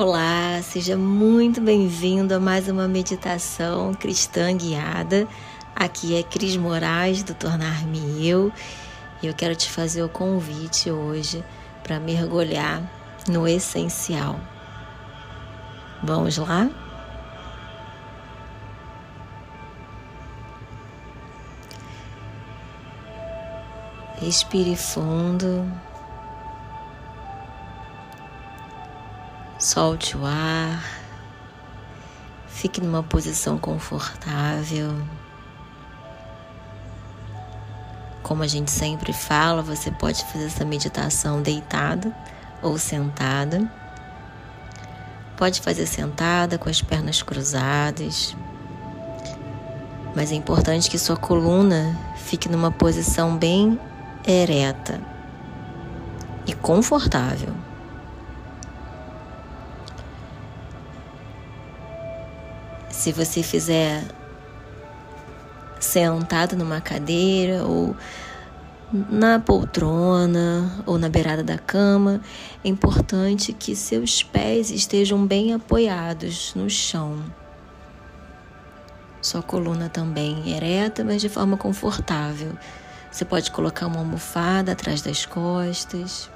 Olá, seja muito bem-vindo a mais uma meditação cristã guiada. Aqui é Cris Moraes do Tornar-me Eu e eu quero te fazer o convite hoje para mergulhar no essencial. Vamos lá? Respire fundo. Solte o ar. Fique numa posição confortável. Como a gente sempre fala, você pode fazer essa meditação deitada ou sentada. Pode fazer sentada com as pernas cruzadas. Mas é importante que sua coluna fique numa posição bem ereta e confortável. Se você fizer sentado numa cadeira ou na poltrona ou na beirada da cama, é importante que seus pés estejam bem apoiados no chão. Sua coluna também ereta, mas de forma confortável. Você pode colocar uma almofada atrás das costas.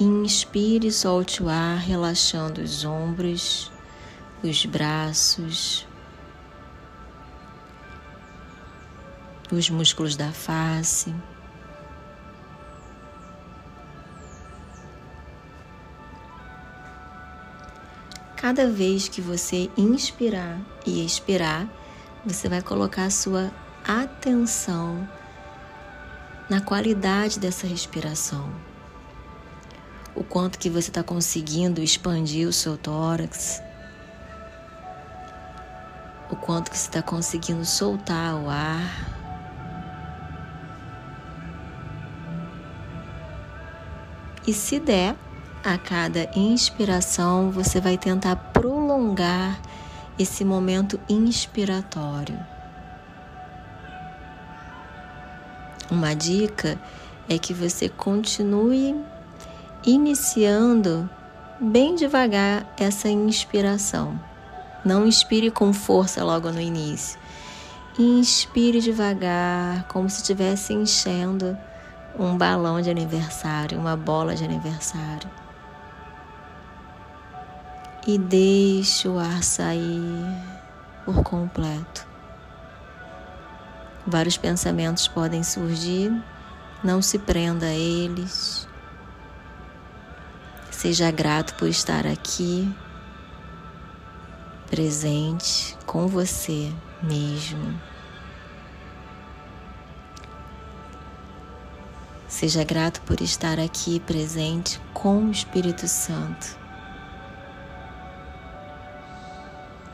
Inspire e solte o ar, relaxando os ombros, os braços, os músculos da face. Cada vez que você inspirar e expirar, você vai colocar a sua atenção na qualidade dessa respiração o quanto que você está conseguindo expandir o seu tórax, o quanto que você está conseguindo soltar o ar. E se der, a cada inspiração você vai tentar prolongar esse momento inspiratório. Uma dica é que você continue iniciando bem devagar essa inspiração. Não inspire com força logo no início. Inspire devagar, como se estivesse enchendo um balão de aniversário, uma bola de aniversário. E deixe o ar sair por completo. Vários pensamentos podem surgir, não se prenda a eles. Seja grato por estar aqui, presente com você mesmo. Seja grato por estar aqui presente com o Espírito Santo.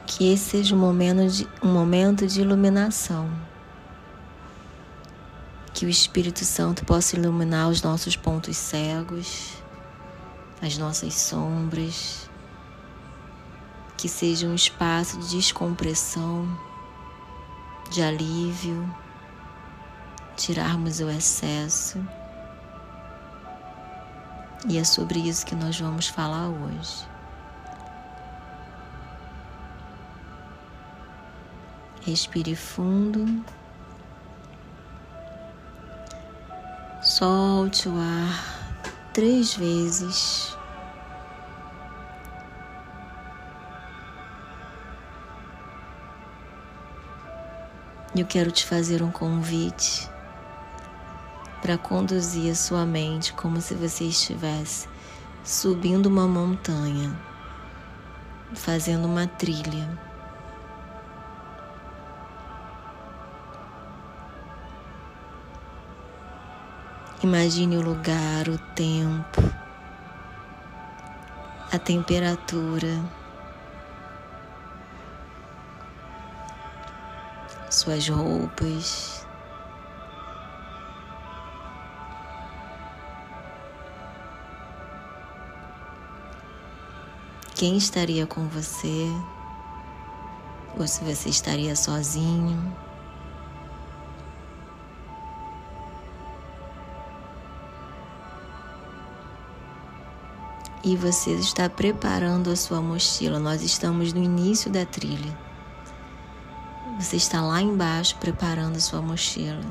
Que esse seja um momento de, um momento de iluminação. Que o Espírito Santo possa iluminar os nossos pontos cegos as nossas sombras, que seja um espaço de descompressão, de alívio, tirarmos o excesso. E é sobre isso que nós vamos falar hoje. Respire fundo. Solte o ar três vezes. Eu quero te fazer um convite para conduzir a sua mente como se você estivesse subindo uma montanha, fazendo uma trilha. Imagine o lugar, o tempo, a temperatura, suas roupas. Quem estaria com você? Ou se você estaria sozinho? e você está preparando a sua mochila. Nós estamos no início da trilha. Você está lá embaixo preparando sua mochila.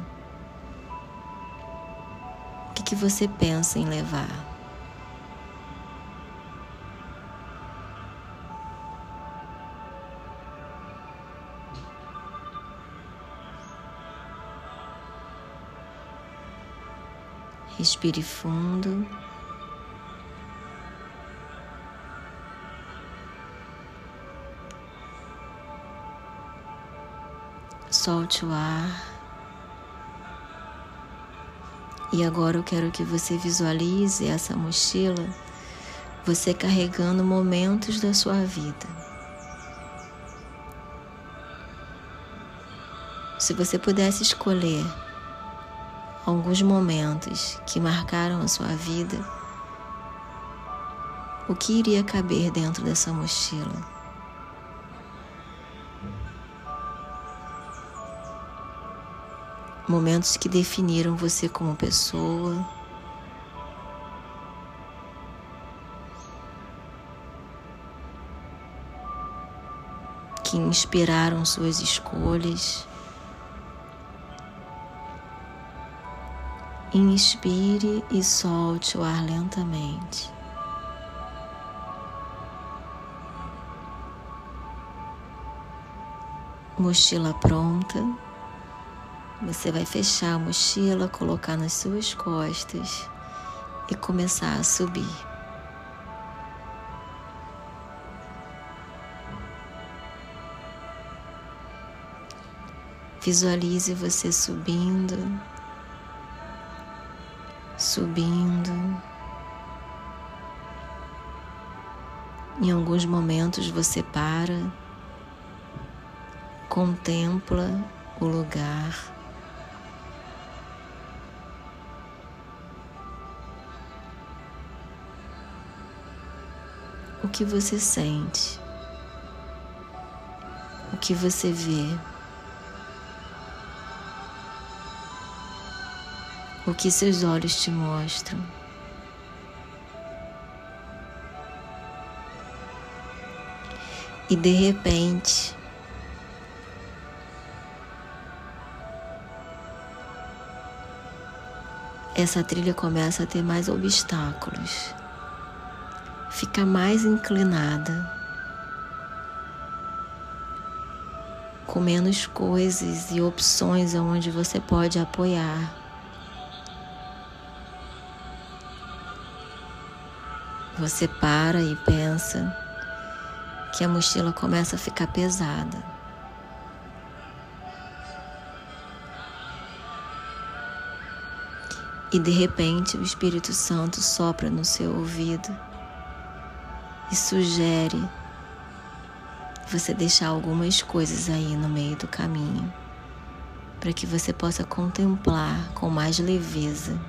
O que, que você pensa em levar? Respire fundo. Solte o ar. E agora eu quero que você visualize essa mochila, você carregando momentos da sua vida. Se você pudesse escolher alguns momentos que marcaram a sua vida, o que iria caber dentro dessa mochila? Momentos que definiram você como pessoa. Que inspiraram suas escolhas. Inspire e solte o ar lentamente. Mochila pronta. Você vai fechar a mochila, colocar nas suas costas e começar a subir. Visualize você subindo subindo. Em alguns momentos você para, contempla o lugar. O que você sente? O que você vê? o que seus olhos te mostram. E de repente, essa trilha começa a ter mais obstáculos, fica mais inclinada, com menos coisas e opções onde você pode apoiar. Você para e pensa que a mochila começa a ficar pesada. E de repente o Espírito Santo sopra no seu ouvido e sugere você deixar algumas coisas aí no meio do caminho, para que você possa contemplar com mais leveza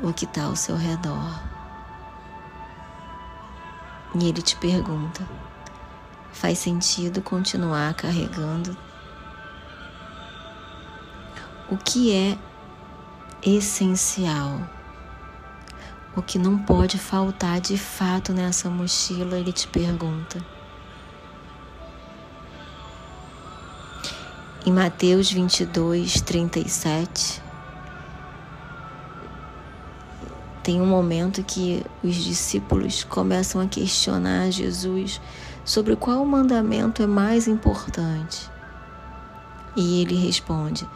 o que está ao seu redor. E ele te pergunta: faz sentido continuar carregando? O que é essencial? O que não pode faltar de fato nessa mochila? Ele te pergunta. Em Mateus 22, 37, Tem um momento que os discípulos começam a questionar Jesus sobre qual mandamento é mais importante. E ele responde: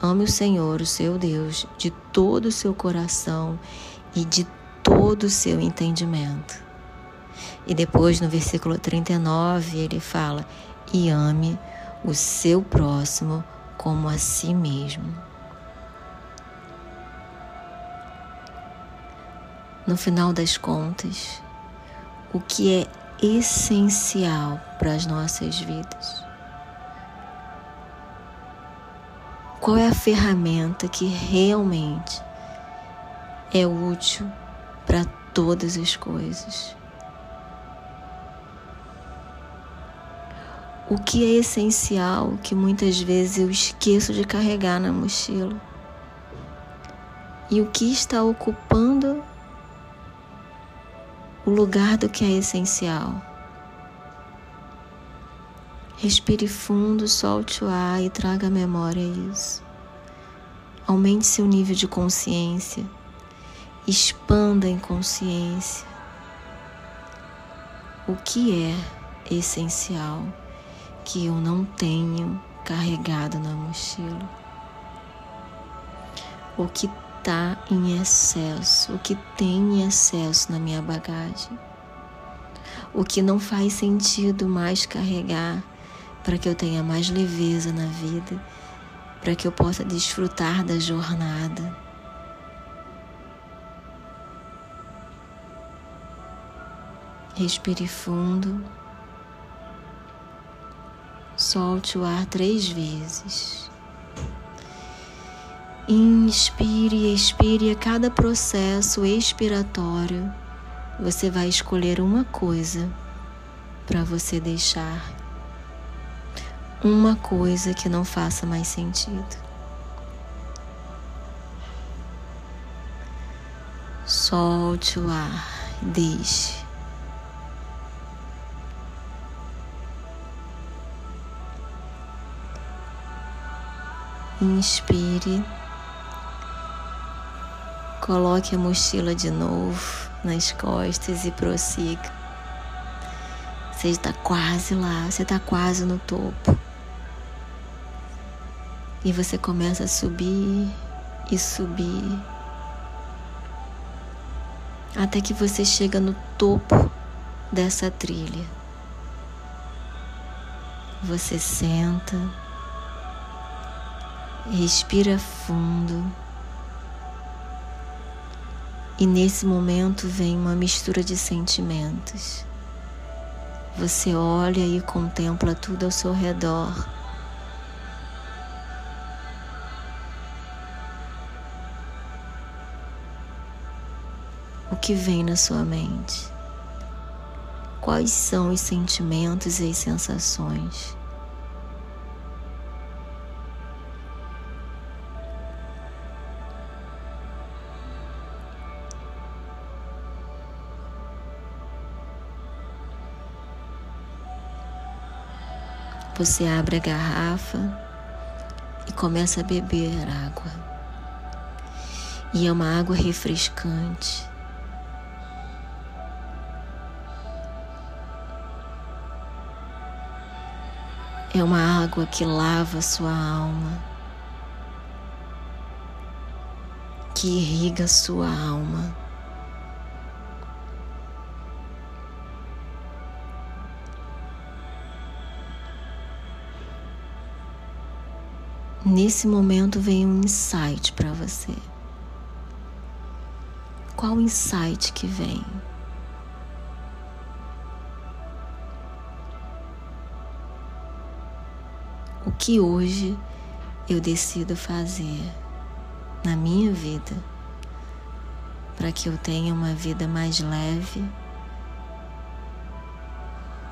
Ame o Senhor, o seu Deus, de todo o seu coração e de todo o seu entendimento. E depois, no versículo 39, ele fala: E ame o seu próximo como a si mesmo. no final das contas, o que é essencial para as nossas vidas. Qual é a ferramenta que realmente é útil para todas as coisas? O que é essencial que muitas vezes eu esqueço de carregar na mochila? E o que está ocupando o lugar do que é essencial. Respire fundo, solte o ar e traga à memória isso. Aumente seu nível de consciência, expanda em consciência o que é essencial que eu não tenho carregado na mochila, o que está em excesso, o que tem em excesso na minha bagagem, o que não faz sentido mais carregar para que eu tenha mais leveza na vida, para que eu possa desfrutar da jornada. Respire fundo. Solte o ar três vezes. Inspire e expire a cada processo expiratório. Você vai escolher uma coisa para você deixar uma coisa que não faça mais sentido. Solte o ar, deixe. Inspire. Coloque a mochila de novo nas costas e prossiga. Você está quase lá, você está quase no topo. E você começa a subir e subir. Até que você chega no topo dessa trilha. Você senta, respira fundo. E nesse momento vem uma mistura de sentimentos. Você olha e contempla tudo ao seu redor o que vem na sua mente? Quais são os sentimentos e as sensações? Você abre a garrafa e começa a beber água. E é uma água refrescante. É uma água que lava sua alma, que irriga sua alma. Nesse momento vem um insight para você. Qual o insight que vem? o que hoje eu decido fazer na minha vida para que eu tenha uma vida mais leve,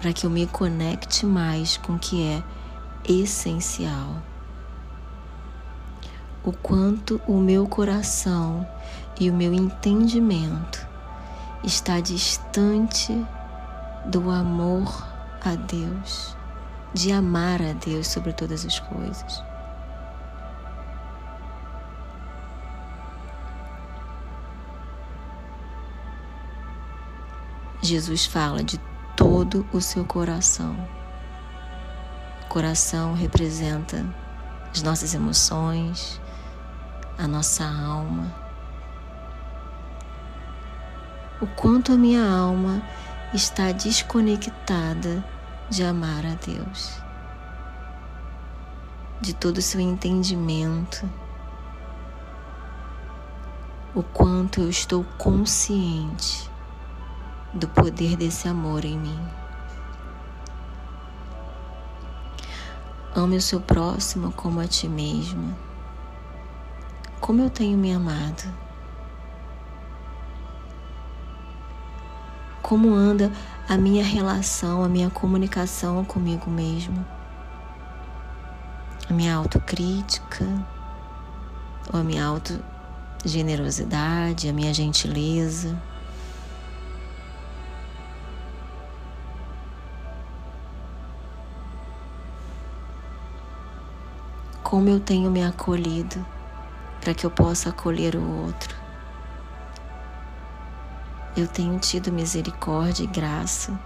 para que eu me conecte mais com o que é essencial. O quanto o meu coração e o meu entendimento está distante do amor a Deus de amar a Deus sobre todas as coisas. Jesus fala de todo o seu coração. coração representa as nossas emoções, a nossa alma. O quanto a minha alma está desconectada de amar a Deus, de todo o seu entendimento, o quanto eu estou consciente do poder desse amor em mim. Ame o seu próximo como a ti mesmo como eu tenho me amado. Como anda a minha relação, a minha comunicação comigo mesmo, a minha autocrítica, ou a minha autogenerosidade, a minha gentileza. Como eu tenho me acolhido para que eu possa acolher o outro. Eu tenho tido misericórdia e graça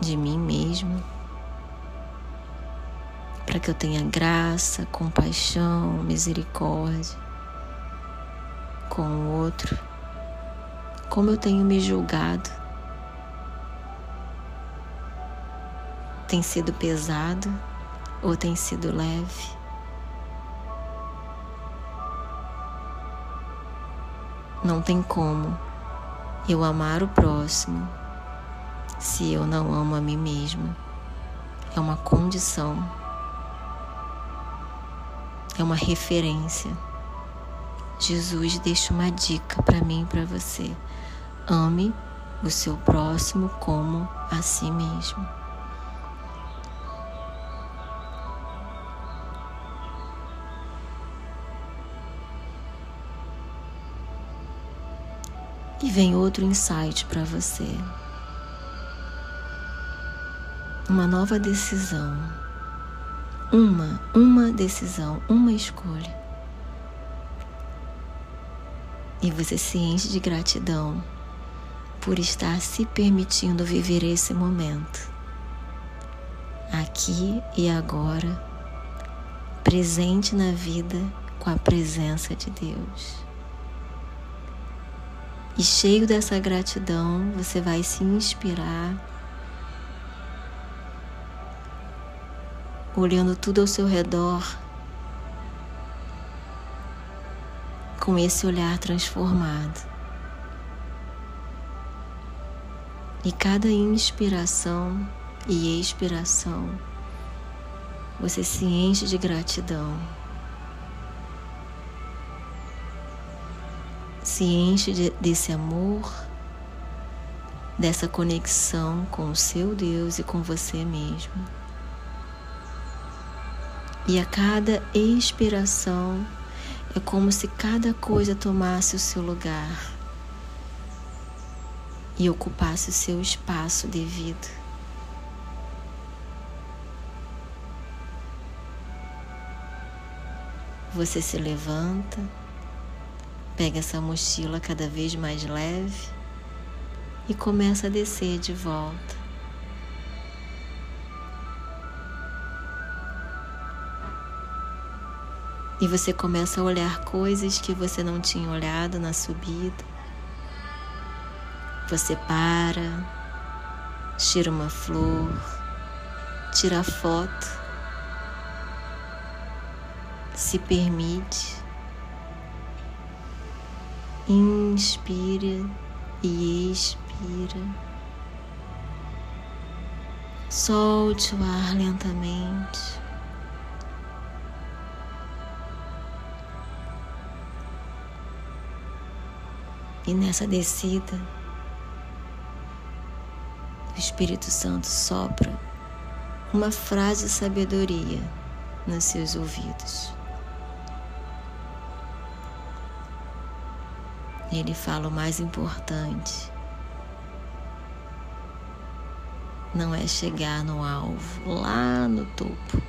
de mim mesmo, para que eu tenha graça, compaixão, misericórdia com o outro. Como eu tenho me julgado, tem sido pesado ou tem sido leve? Não tem como eu amar o próximo se eu não amo a mim mesma. É uma condição, é uma referência. Jesus deixa uma dica para mim e para você. Ame o seu próximo como a si mesmo. E vem outro insight para você. Uma nova decisão. Uma, uma decisão, uma escolha. E você se enche de gratidão por estar se permitindo viver esse momento. Aqui e agora, presente na vida com a presença de Deus. E cheio dessa gratidão, você vai se inspirar, olhando tudo ao seu redor, com esse olhar transformado. E cada inspiração e expiração, você se enche de gratidão. Se enche de, desse amor, dessa conexão com o seu Deus e com você mesmo. E a cada expiração é como se cada coisa tomasse o seu lugar e ocupasse o seu espaço devido. Você se levanta Pega essa mochila cada vez mais leve e começa a descer de volta. E você começa a olhar coisas que você não tinha olhado na subida. Você para, tira uma flor, tira foto, se permite Inspira e expira. Solte o ar lentamente. E nessa descida, o Espírito Santo sopra uma frase de sabedoria nos seus ouvidos. E ele fala o mais importante. Não é chegar no alvo, lá no topo.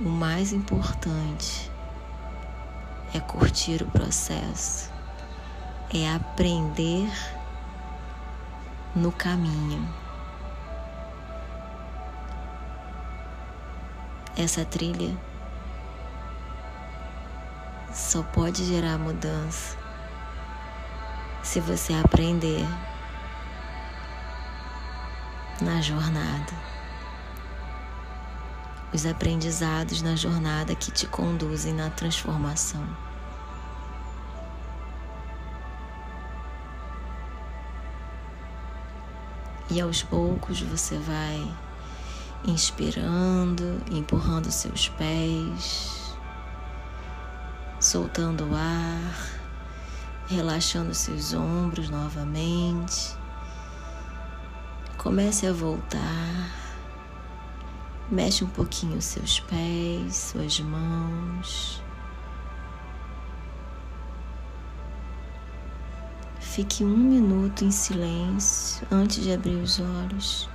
O mais importante é curtir o processo, é aprender no caminho. Essa trilha só pode gerar mudança se você aprender na jornada. Os aprendizados na jornada que te conduzem na transformação. E aos poucos você vai inspirando, empurrando seus pés, soltando o ar relaxando seus ombros novamente. Comece a voltar. Mexe um pouquinho os seus pés, suas mãos. Fique um minuto em silêncio antes de abrir os olhos.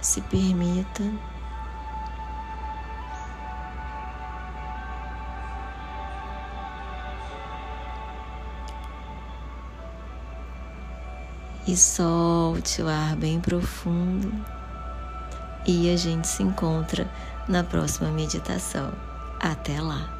Se permita Solte o ar bem profundo. E a gente se encontra na próxima meditação. Até lá!